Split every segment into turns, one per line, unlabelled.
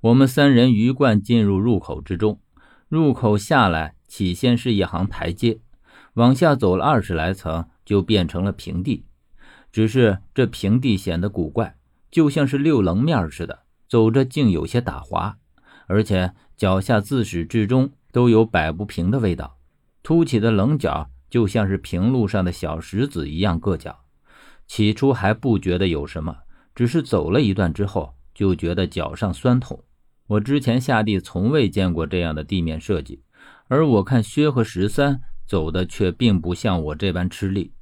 我们三人鱼贯进入入口之中，入口下来，起先是一行台阶，往下走了二十来层，就变成了平地。只是这平地显得古怪，就像是六棱面似的，走着竟有些打滑，而且脚下自始至终都有摆不平的味道。凸起的棱角就像是平路上的小石子一样硌脚。起初还不觉得有什么，只是走了一段之后，就觉得脚上酸痛。我之前下地从未见过这样的地面设计，而我看薛和十三走的却并不像我这般吃力，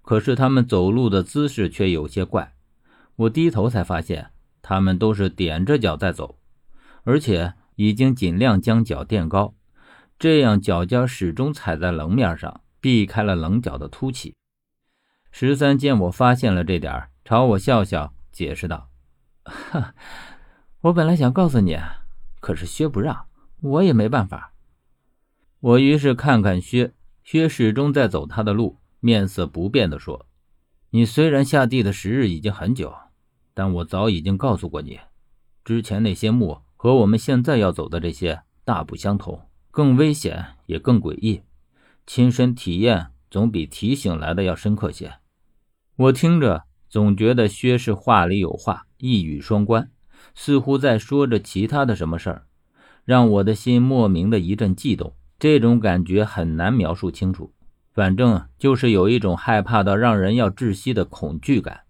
可是他们走路的姿势却有些怪。我低头才发现，他们都是踮着脚在走，而且已经尽量将脚垫高，这样脚尖始终踩在棱面上，避开了棱角的凸起。十三见我发现了这点，朝我笑笑，解释道：“哈。”我本来想告诉你，可是薛不让，我也没办法。我于是看看薛，薛始终在走他的路，面色不变地说：“你虽然下地的时日已经很久，但我早已经告诉过你，之前那些墓和我们现在要走的这些大不相同，更危险也更诡异。亲身体验总比提醒来的要深刻些。”我听着总觉得薛是话里有话，一语双关。似乎在说着其他的什么事儿，让我的心莫名的一阵悸动。这种感觉很难描述清楚，反正就是有一种害怕到让人要窒息的恐惧感，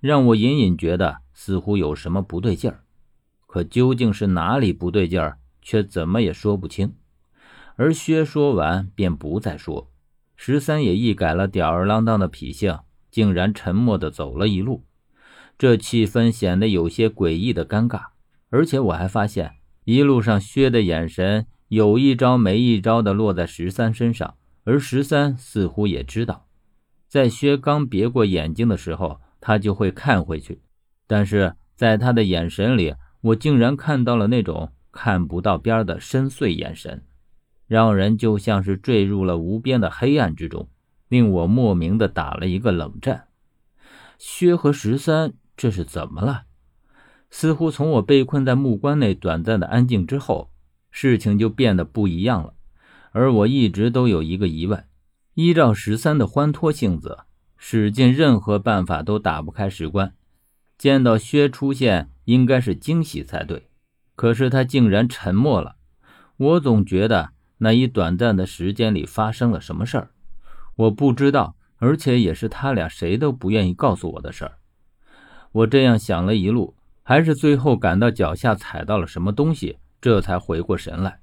让我隐隐觉得似乎有什么不对劲儿。可究竟是哪里不对劲儿，却怎么也说不清。而薛说完便不再说，十三也一改了吊儿郎当的脾性，竟然沉默的走了一路。这气氛显得有些诡异的尴尬，而且我还发现一路上薛的眼神有一招没一招的落在十三身上，而十三似乎也知道，在薛刚别过眼睛的时候，他就会看回去，但是在他的眼神里，我竟然看到了那种看不到边的深邃眼神，让人就像是坠入了无边的黑暗之中，令我莫名的打了一个冷战。薛和十三。这是怎么了？似乎从我被困在木棺内短暂的安静之后，事情就变得不一样了。而我一直都有一个疑问：依照十三的欢脱性子，使尽任何办法都打不开石棺。见到薛出现，应该是惊喜才对，可是他竟然沉默了。我总觉得那一短暂的时间里发生了什么事儿，我不知道，而且也是他俩谁都不愿意告诉我的事儿。我这样想了一路，还是最后感到脚下踩到了什么东西，这才回过神来。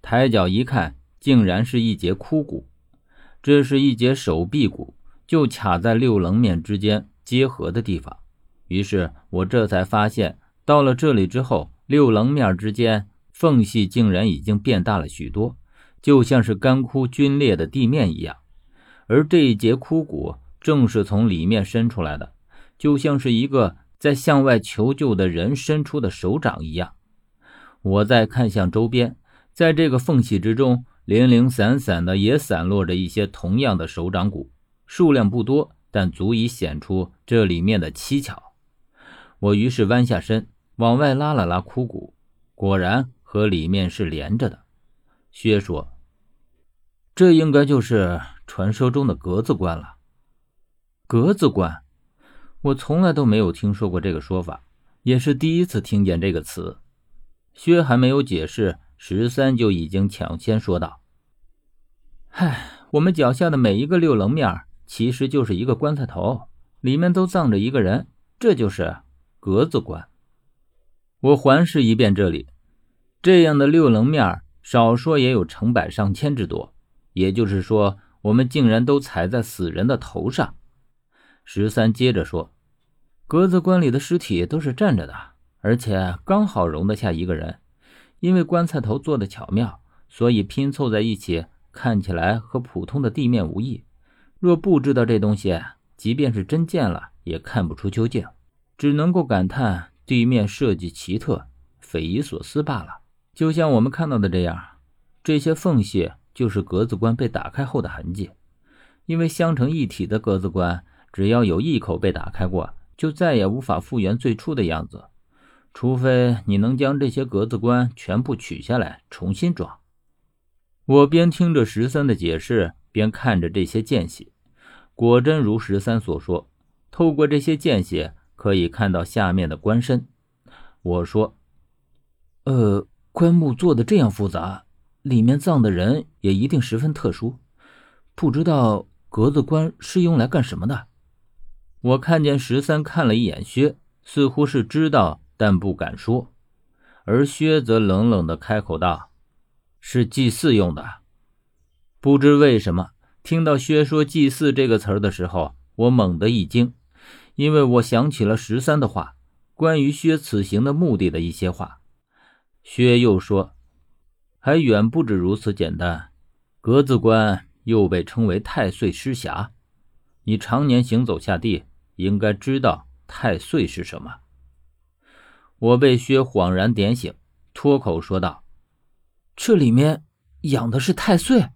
抬脚一看，竟然是一节枯骨。这是一节手臂骨，就卡在六棱面之间结合的地方。于是我这才发现，到了这里之后，六棱面之间缝隙竟然已经变大了许多，就像是干枯龟裂的地面一样。而这一节枯骨正是从里面伸出来的。就像是一个在向外求救的人伸出的手掌一样。我在看向周边，在这个缝隙之中，零零散散的也散落着一些同样的手掌骨，数量不多，但足以显出这里面的蹊跷。我于是弯下身往外拉了拉枯骨，果然和里面是连着的。薛说：“这应该就是传说中的格子棺了。”格子棺。我从来都没有听说过这个说法，也是第一次听见这个词。薛还没有解释，十三就已经抢先说道：“嗨，我们脚下的每一个六棱面，其实就是一个棺材头，里面都葬着一个人，这就是格子棺。”我环视一遍这里，这样的六棱面，少说也有成百上千之多。也就是说，我们竟然都踩在死人的头上。十三接着说：“格子棺里的尸体都是站着的，而且刚好容得下一个人。因为棺材头做的巧妙，所以拼凑在一起，看起来和普通的地面无异。若不知道这东西，即便是真见了，也看不出究竟，只能够感叹地面设计奇特、匪夷所思罢了。就像我们看到的这样，这些缝隙就是格子棺被打开后的痕迹。因为相成一体的格子棺。”只要有一口被打开过，就再也无法复原最初的样子。除非你能将这些格子棺全部取下来重新装。我边听着十三的解释，边看着这些间隙，果真如十三所说，透过这些间隙可以看到下面的棺身。我说：“呃，棺木做的这样复杂，里面葬的人也一定十分特殊，不知道格子棺是用来干什么的。”我看见十三看了一眼薛，似乎是知道，但不敢说。而薛则冷冷的开口道：“是祭祀用的。”不知为什么，听到薛说“祭祀”这个词的时候，我猛地一惊，因为我想起了十三的话，关于薛此行的目的的一些话。薛又说：“还远不止如此简单，格子关又被称为太岁尸匣，你常年行走下地。”应该知道太岁是什么。我被薛恍然点醒，脱口说道：“这里面养的是太岁。”